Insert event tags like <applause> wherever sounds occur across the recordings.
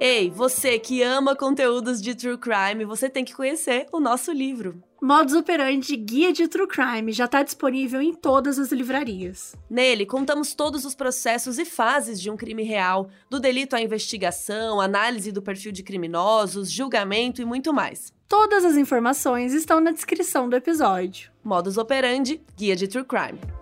Ei, você que ama conteúdos de true crime, você tem que conhecer o nosso livro. Modus Operandi Guia de True Crime já está disponível em todas as livrarias. Nele, contamos todos os processos e fases de um crime real, do delito à investigação, análise do perfil de criminosos, julgamento e muito mais. Todas as informações estão na descrição do episódio. Modus Operandi Guia de True Crime.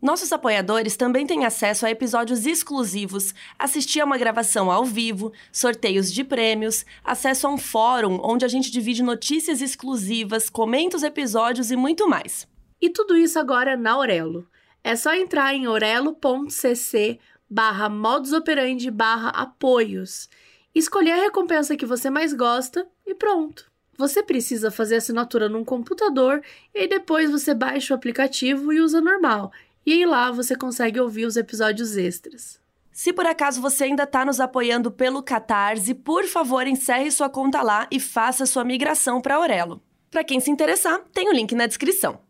Nossos apoiadores também têm acesso a episódios exclusivos, assistir a uma gravação ao vivo, sorteios de prêmios, acesso a um fórum onde a gente divide notícias exclusivas, comenta os episódios e muito mais. E tudo isso agora na Aurelo. É só entrar em orelo.cc barra modusoperandi barra apoios, escolher a recompensa que você mais gosta e pronto. Você precisa fazer assinatura num computador e depois você baixa o aplicativo e usa normal. E aí lá você consegue ouvir os episódios extras. Se por acaso você ainda está nos apoiando pelo Catarse, por favor encerre sua conta lá e faça sua migração para Aurelo. Para quem se interessar, tem o link na descrição.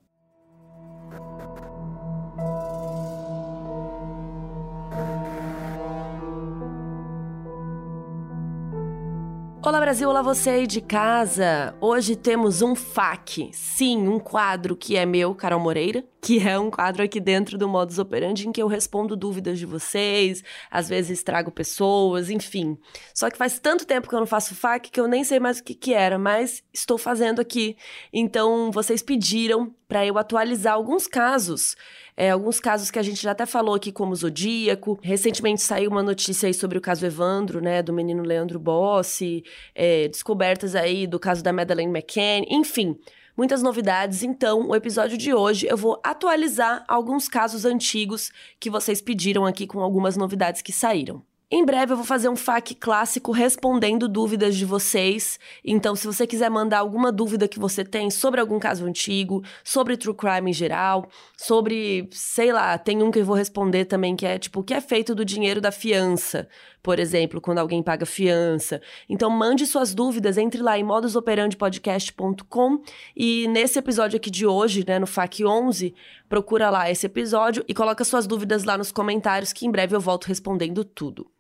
Olá Brasil, olá você aí de casa. Hoje temos um FAQ, sim, um quadro que é meu, Carol Moreira, que é um quadro aqui dentro do Modus Operandi em que eu respondo dúvidas de vocês, às vezes trago pessoas, enfim. Só que faz tanto tempo que eu não faço FAQ que eu nem sei mais o que que era, mas estou fazendo aqui. Então, vocês pediram para eu atualizar alguns casos é, alguns casos que a gente já até falou aqui, como o Zodíaco. Recentemente saiu uma notícia aí sobre o caso Evandro, né, do menino Leandro Bossi, é, descobertas aí do caso da Madeleine McCann, enfim muitas novidades. Então, o episódio de hoje eu vou atualizar alguns casos antigos que vocês pediram aqui com algumas novidades que saíram. Em breve eu vou fazer um FAQ clássico respondendo dúvidas de vocês. Então, se você quiser mandar alguma dúvida que você tem sobre algum caso antigo, sobre true crime em geral, sobre, sei lá, tem um que eu vou responder também que é tipo, o que é feito do dinheiro da fiança, por exemplo, quando alguém paga fiança. Então, mande suas dúvidas, entre lá em modusoperandipodcast.com e nesse episódio aqui de hoje, né, no FAQ 11, procura lá esse episódio e coloca suas dúvidas lá nos comentários que em breve eu volto respondendo tudo.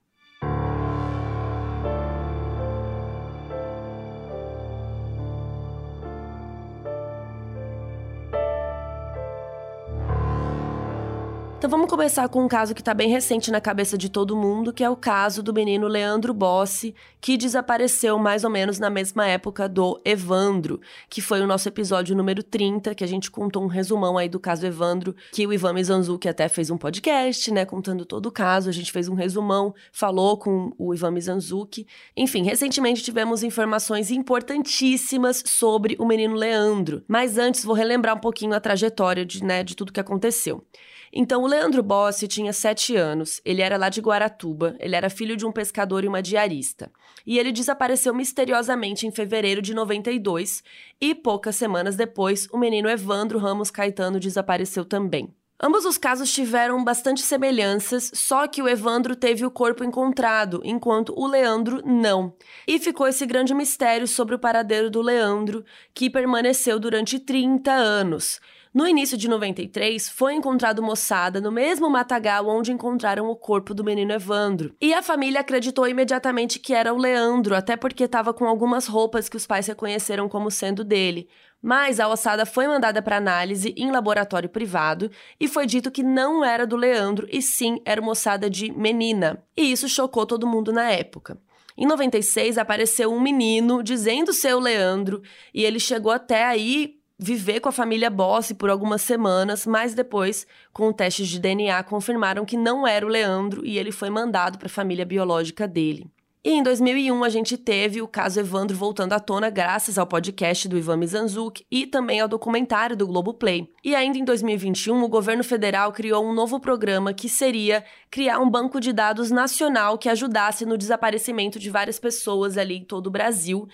Então vamos começar com um caso que está bem recente na cabeça de todo mundo, que é o caso do menino Leandro Bossi, que desapareceu mais ou menos na mesma época do Evandro, que foi o nosso episódio número 30, que a gente contou um resumão aí do caso Evandro, que o Ivan Mizanzuki até fez um podcast, né, contando todo o caso, a gente fez um resumão, falou com o Ivan Mizanzuki. Enfim, recentemente tivemos informações importantíssimas sobre o menino Leandro, mas antes vou relembrar um pouquinho a trajetória de, né, de tudo que aconteceu. Então, o Leandro Bossi tinha sete anos, ele era lá de Guaratuba, ele era filho de um pescador e uma diarista. E ele desapareceu misteriosamente em fevereiro de 92, e poucas semanas depois, o menino Evandro Ramos Caetano desapareceu também. Ambos os casos tiveram bastante semelhanças, só que o Evandro teve o corpo encontrado, enquanto o Leandro não. E ficou esse grande mistério sobre o paradeiro do Leandro, que permaneceu durante 30 anos. No início de 93, foi encontrado moçada no mesmo matagal onde encontraram o corpo do menino Evandro. E a família acreditou imediatamente que era o Leandro, até porque estava com algumas roupas que os pais reconheceram como sendo dele. Mas a ossada foi mandada para análise em laboratório privado e foi dito que não era do Leandro e sim era uma ossada de menina. E isso chocou todo mundo na época. Em 96 apareceu um menino dizendo ser o Leandro e ele chegou até aí viver com a família Bossi por algumas semanas, mas depois, com testes de DNA, confirmaram que não era o Leandro e ele foi mandado para a família biológica dele. E em 2001 a gente teve o caso Evandro voltando à tona graças ao podcast do Ivan Mizanzuki e também ao documentário do Globoplay. E ainda em 2021 o governo federal criou um novo programa que seria criar um banco de dados nacional que ajudasse no desaparecimento de várias pessoas ali em todo o Brasil.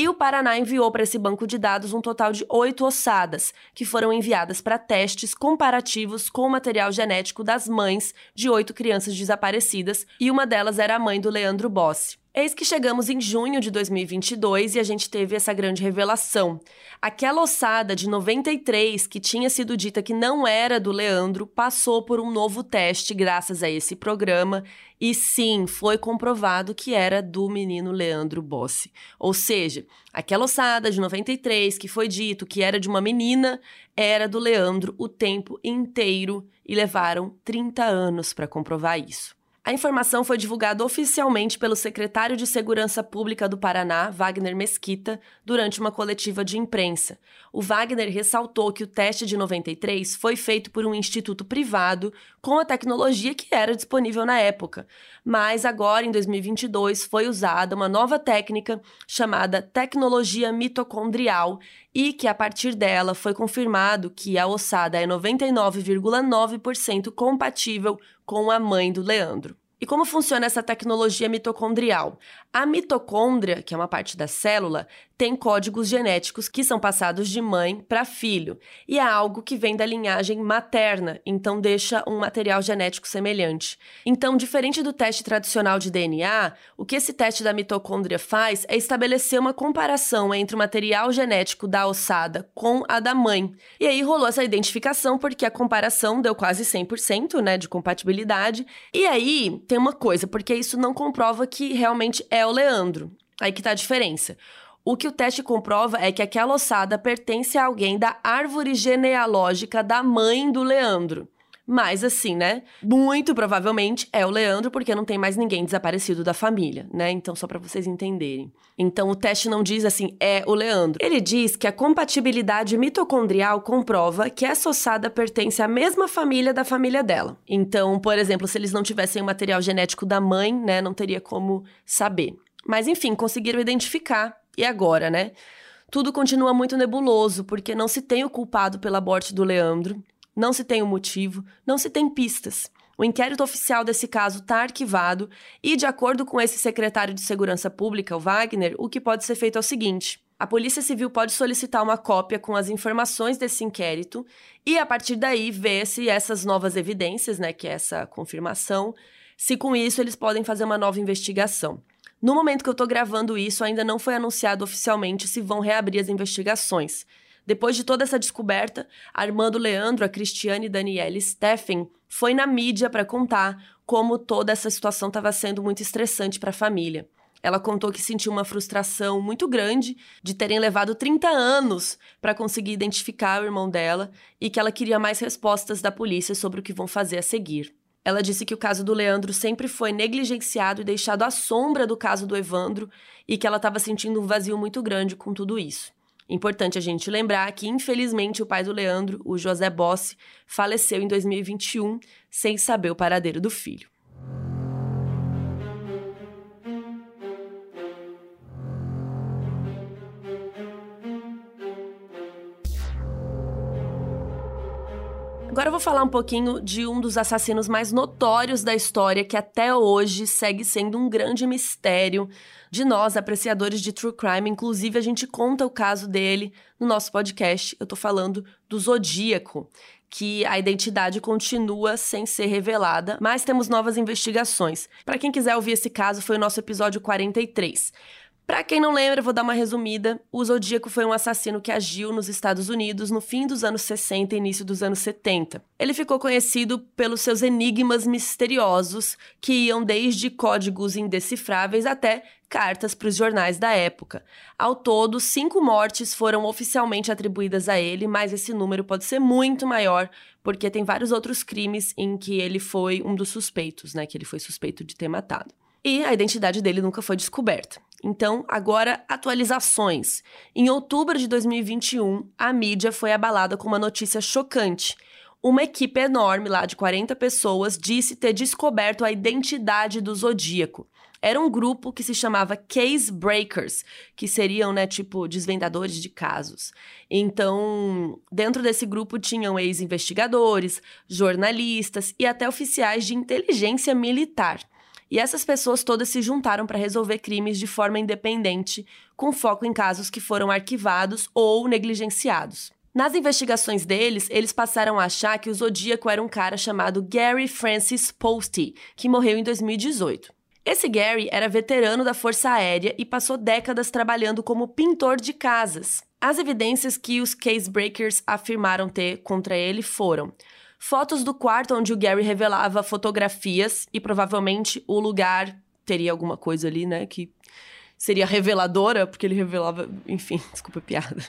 E o Paraná enviou para esse banco de dados um total de oito ossadas, que foram enviadas para testes comparativos com o material genético das mães de oito crianças desaparecidas, e uma delas era a mãe do Leandro Bossi. Eis que chegamos em junho de 2022 e a gente teve essa grande revelação. Aquela ossada de 93 que tinha sido dita que não era do Leandro passou por um novo teste graças a esse programa e sim, foi comprovado que era do menino Leandro Bossi. Ou seja, aquela ossada de 93 que foi dito que era de uma menina era do Leandro o tempo inteiro e levaram 30 anos para comprovar isso. A informação foi divulgada oficialmente pelo secretário de Segurança Pública do Paraná, Wagner Mesquita, durante uma coletiva de imprensa. O Wagner ressaltou que o teste de 93 foi feito por um instituto privado com a tecnologia que era disponível na época, mas agora, em 2022, foi usada uma nova técnica chamada tecnologia mitocondrial e que, a partir dela, foi confirmado que a ossada é 99,9% compatível com a mãe do Leandro. E como funciona essa tecnologia mitocondrial? A mitocôndria, que é uma parte da célula, tem códigos genéticos que são passados de mãe para filho, e é algo que vem da linhagem materna, então deixa um material genético semelhante. Então, diferente do teste tradicional de DNA, o que esse teste da mitocôndria faz é estabelecer uma comparação entre o material genético da ossada com a da mãe. E aí rolou essa identificação porque a comparação deu quase 100%, né, de compatibilidade. E aí tem uma coisa, porque isso não comprova que realmente é o Leandro. Aí que tá a diferença. O que o teste comprova é que aquela ossada pertence a alguém da árvore genealógica da mãe do Leandro. Mas assim, né? Muito provavelmente é o Leandro, porque não tem mais ninguém desaparecido da família, né? Então, só para vocês entenderem. Então, o teste não diz assim, é o Leandro. Ele diz que a compatibilidade mitocondrial comprova que essa ossada pertence à mesma família da família dela. Então, por exemplo, se eles não tivessem o material genético da mãe, né, não teria como saber. Mas enfim, conseguiram identificar. E agora, né? Tudo continua muito nebuloso, porque não se tem o culpado pela morte do Leandro. Não se tem o motivo, não se tem pistas. O inquérito oficial desse caso está arquivado e, de acordo com esse secretário de Segurança Pública, o Wagner, o que pode ser feito é o seguinte: a Polícia Civil pode solicitar uma cópia com as informações desse inquérito e, a partir daí, ver se essas novas evidências, né, que é essa confirmação, se com isso eles podem fazer uma nova investigação. No momento que eu estou gravando isso, ainda não foi anunciado oficialmente se vão reabrir as investigações. Depois de toda essa descoberta, Armando Leandro, a Cristiane Daniele Steffen foi na mídia para contar como toda essa situação estava sendo muito estressante para a família. Ela contou que sentiu uma frustração muito grande de terem levado 30 anos para conseguir identificar o irmão dela e que ela queria mais respostas da polícia sobre o que vão fazer a seguir. Ela disse que o caso do Leandro sempre foi negligenciado e deixado à sombra do caso do Evandro e que ela estava sentindo um vazio muito grande com tudo isso. Importante a gente lembrar que, infelizmente, o pai do Leandro, o José Bossi, faleceu em 2021 sem saber o paradeiro do filho. Agora eu vou falar um pouquinho de um dos assassinos mais notórios da história, que até hoje segue sendo um grande mistério de nós, apreciadores de true crime. Inclusive, a gente conta o caso dele no nosso podcast. Eu tô falando do Zodíaco, que a identidade continua sem ser revelada, mas temos novas investigações. Para quem quiser ouvir esse caso, foi o nosso episódio 43. Para quem não lembra, vou dar uma resumida. O Zodíaco foi um assassino que agiu nos Estados Unidos no fim dos anos 60 e início dos anos 70. Ele ficou conhecido pelos seus enigmas misteriosos, que iam desde códigos indecifráveis até cartas para os jornais da época. Ao todo, cinco mortes foram oficialmente atribuídas a ele, mas esse número pode ser muito maior, porque tem vários outros crimes em que ele foi um dos suspeitos, né? Que ele foi suspeito de ter matado. E a identidade dele nunca foi descoberta. Então, agora, atualizações. Em outubro de 2021, a mídia foi abalada com uma notícia chocante. Uma equipe enorme lá de 40 pessoas disse ter descoberto a identidade do Zodíaco. era um grupo que se chamava Case Breakers, que seriam, né, tipo, desvendadores de casos. Então, dentro desse grupo tinham ex-investigadores, jornalistas e até oficiais de inteligência militar. E essas pessoas todas se juntaram para resolver crimes de forma independente, com foco em casos que foram arquivados ou negligenciados. Nas investigações deles, eles passaram a achar que o Zodíaco era um cara chamado Gary Francis Posty, que morreu em 2018. Esse Gary era veterano da Força Aérea e passou décadas trabalhando como pintor de casas. As evidências que os casebreakers afirmaram ter contra ele foram fotos do quarto onde o Gary revelava fotografias e provavelmente o lugar teria alguma coisa ali, né, que seria reveladora, porque ele revelava, enfim, <laughs> desculpa a piada.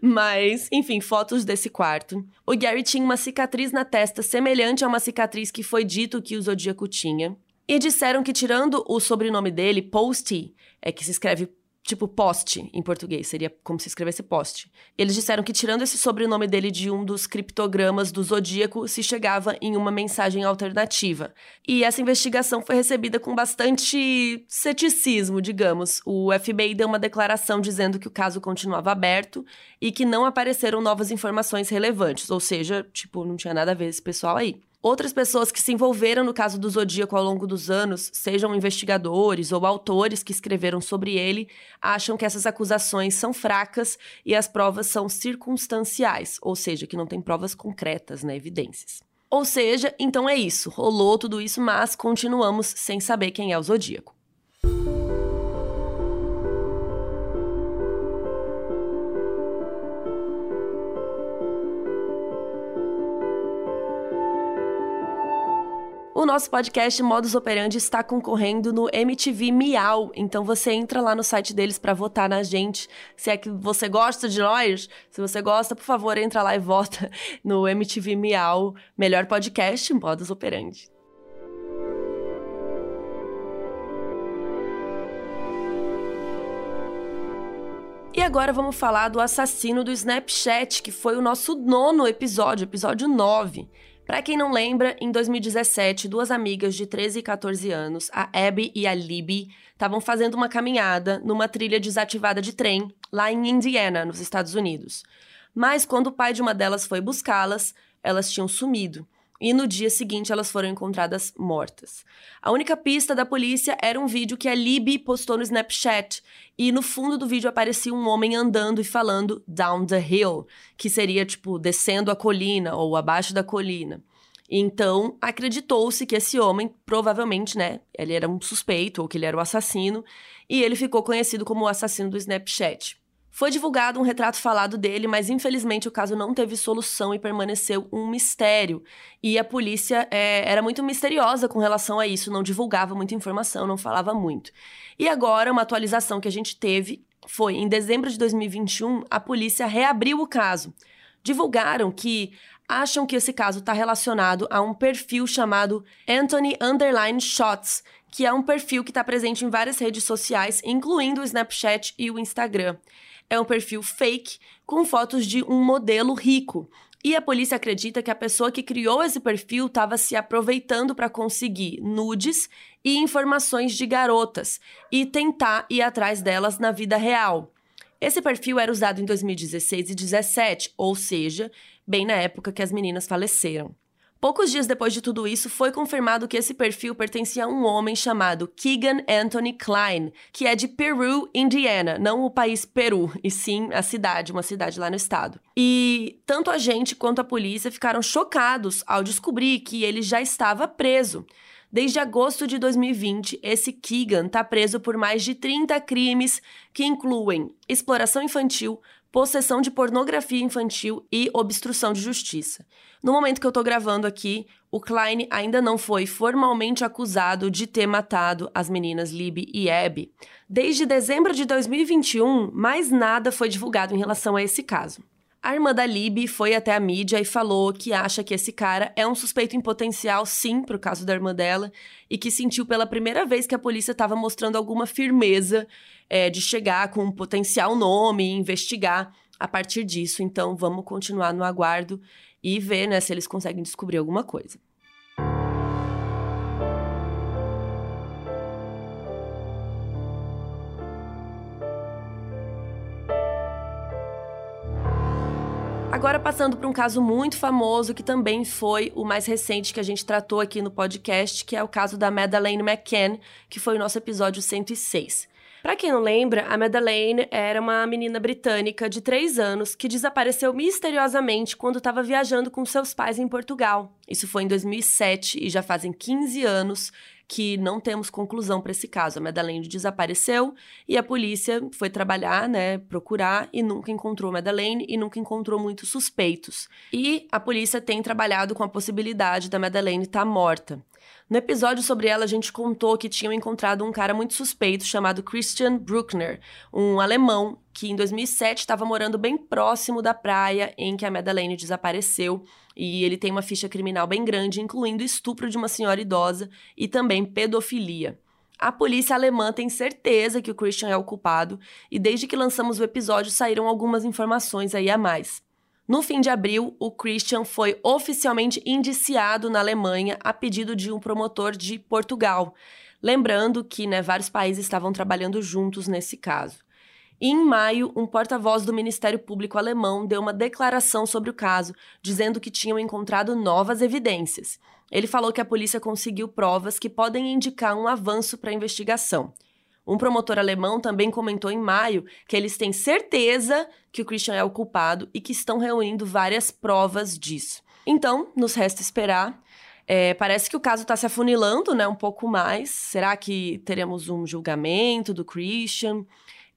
Mas, enfim, fotos desse quarto. O Gary tinha uma cicatriz na testa semelhante a uma cicatriz que foi dito que o Zodíaco tinha. E disseram que, tirando o sobrenome dele, Posty, é que se escreve tipo poste em português, seria como se escrevesse poste. Eles disseram que tirando esse sobrenome dele de um dos criptogramas do zodíaco, se chegava em uma mensagem alternativa. E essa investigação foi recebida com bastante ceticismo, digamos. O FBI deu uma declaração dizendo que o caso continuava aberto e que não apareceram novas informações relevantes, ou seja, tipo, não tinha nada a ver esse pessoal aí. Outras pessoas que se envolveram no caso do Zodíaco ao longo dos anos, sejam investigadores ou autores que escreveram sobre ele, acham que essas acusações são fracas e as provas são circunstanciais, ou seja, que não tem provas concretas, né, evidências. Ou seja, então é isso, rolou tudo isso, mas continuamos sem saber quem é o Zodíaco. Nosso podcast Modus Operandi está concorrendo no MTV Miau, então você entra lá no site deles para votar na gente. Se é que você gosta de nós, se você gosta, por favor, entra lá e vota <laughs> no MTV Miau, melhor podcast Modus Operandi. E agora vamos falar do assassino do Snapchat, que foi o nosso nono episódio, episódio 9. Para quem não lembra, em 2017, duas amigas de 13 e 14 anos, a Abby e a Libby, estavam fazendo uma caminhada numa trilha desativada de trem lá em Indiana, nos Estados Unidos. Mas quando o pai de uma delas foi buscá-las, elas tinham sumido. E no dia seguinte elas foram encontradas mortas. A única pista da polícia era um vídeo que a Libby postou no Snapchat. E no fundo do vídeo aparecia um homem andando e falando down the hill, que seria tipo descendo a colina ou abaixo da colina. Então, acreditou-se que esse homem, provavelmente, né, ele era um suspeito ou que ele era o assassino, e ele ficou conhecido como o assassino do Snapchat. Foi divulgado um retrato falado dele, mas infelizmente o caso não teve solução e permaneceu um mistério. E a polícia é, era muito misteriosa com relação a isso, não divulgava muita informação, não falava muito. E agora, uma atualização que a gente teve foi em dezembro de 2021, a polícia reabriu o caso. Divulgaram que acham que esse caso está relacionado a um perfil chamado Anthony Underline Shots, que é um perfil que está presente em várias redes sociais, incluindo o Snapchat e o Instagram é um perfil fake com fotos de um modelo rico. E a polícia acredita que a pessoa que criou esse perfil estava se aproveitando para conseguir nudes e informações de garotas e tentar ir atrás delas na vida real. Esse perfil era usado em 2016 e 2017, ou seja, bem na época que as meninas faleceram. Poucos dias depois de tudo isso, foi confirmado que esse perfil pertencia a um homem chamado Keegan Anthony Klein, que é de Peru, Indiana, não o país Peru, e sim a cidade, uma cidade lá no estado. E tanto a gente quanto a polícia ficaram chocados ao descobrir que ele já estava preso. Desde agosto de 2020, esse Keegan está preso por mais de 30 crimes que incluem exploração infantil, possessão de pornografia infantil e obstrução de justiça. No momento que eu tô gravando aqui, o Klein ainda não foi formalmente acusado de ter matado as meninas Libby e Abby. Desde dezembro de 2021, mais nada foi divulgado em relação a esse caso. A irmã da Libby foi até a mídia e falou que acha que esse cara é um suspeito em potencial, sim, pro caso da irmã dela, e que sentiu pela primeira vez que a polícia estava mostrando alguma firmeza é, de chegar com um potencial nome e investigar a partir disso. Então, vamos continuar no aguardo e ver né, se eles conseguem descobrir alguma coisa. Agora passando para um caso muito famoso que também foi o mais recente que a gente tratou aqui no podcast, que é o caso da Madeleine McCann, que foi o nosso episódio 106. Para quem não lembra, a Madeleine era uma menina britânica de 3 anos que desapareceu misteriosamente quando estava viajando com seus pais em Portugal. Isso foi em 2007 e já fazem 15 anos que não temos conclusão para esse caso. A Madeleine desapareceu e a polícia foi trabalhar, né, procurar e nunca encontrou a Madeleine e nunca encontrou muitos suspeitos. E a polícia tem trabalhado com a possibilidade da Madeleine estar tá morta. No episódio sobre ela, a gente contou que tinham encontrado um cara muito suspeito chamado Christian Bruckner, um alemão que em 2007 estava morando bem próximo da praia em que a Madeleine desapareceu. E ele tem uma ficha criminal bem grande, incluindo estupro de uma senhora idosa e também pedofilia. A polícia alemã tem certeza que o Christian é o culpado, e desde que lançamos o episódio saíram algumas informações aí a mais. No fim de abril, o Christian foi oficialmente indiciado na Alemanha a pedido de um promotor de Portugal. Lembrando que né, vários países estavam trabalhando juntos nesse caso. E em maio, um porta-voz do Ministério Público alemão deu uma declaração sobre o caso, dizendo que tinham encontrado novas evidências. Ele falou que a polícia conseguiu provas que podem indicar um avanço para a investigação. Um promotor alemão também comentou em maio que eles têm certeza que o Christian é o culpado e que estão reunindo várias provas disso. Então, nos resta esperar. É, parece que o caso está se afunilando, né, um pouco mais. Será que teremos um julgamento do Christian?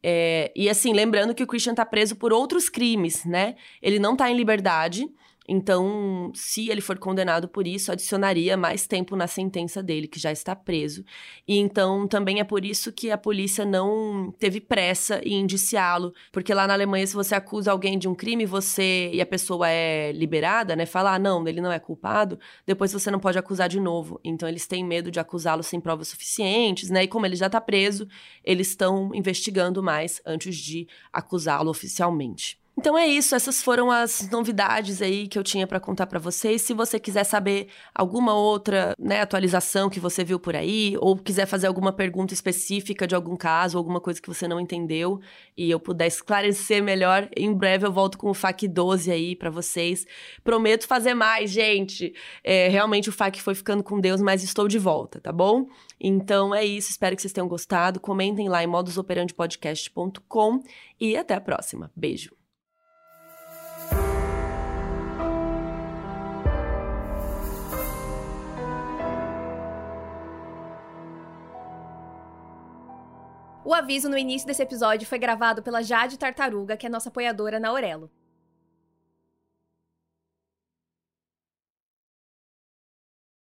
É, e assim, lembrando que o Christian está preso por outros crimes, né? Ele não está em liberdade. Então, se ele for condenado por isso, adicionaria mais tempo na sentença dele, que já está preso. E então também é por isso que a polícia não teve pressa em indiciá-lo, porque lá na Alemanha se você acusa alguém de um crime, você e a pessoa é liberada, né, fala: ah, "Não, ele não é culpado", depois você não pode acusar de novo. Então eles têm medo de acusá-lo sem provas suficientes, né? E como ele já está preso, eles estão investigando mais antes de acusá-lo oficialmente. Então é isso, essas foram as novidades aí que eu tinha para contar para vocês. Se você quiser saber alguma outra, né, atualização que você viu por aí ou quiser fazer alguma pergunta específica de algum caso, alguma coisa que você não entendeu e eu puder esclarecer melhor, em breve eu volto com o FAQ 12 aí para vocês. Prometo fazer mais, gente. É, realmente o FAQ foi ficando com Deus, mas estou de volta, tá bom? Então é isso, espero que vocês tenham gostado. Comentem lá em modusoperandepodcast.com e até a próxima. Beijo. O aviso no início desse episódio foi gravado pela Jade Tartaruga, que é nossa apoiadora na Aurelo.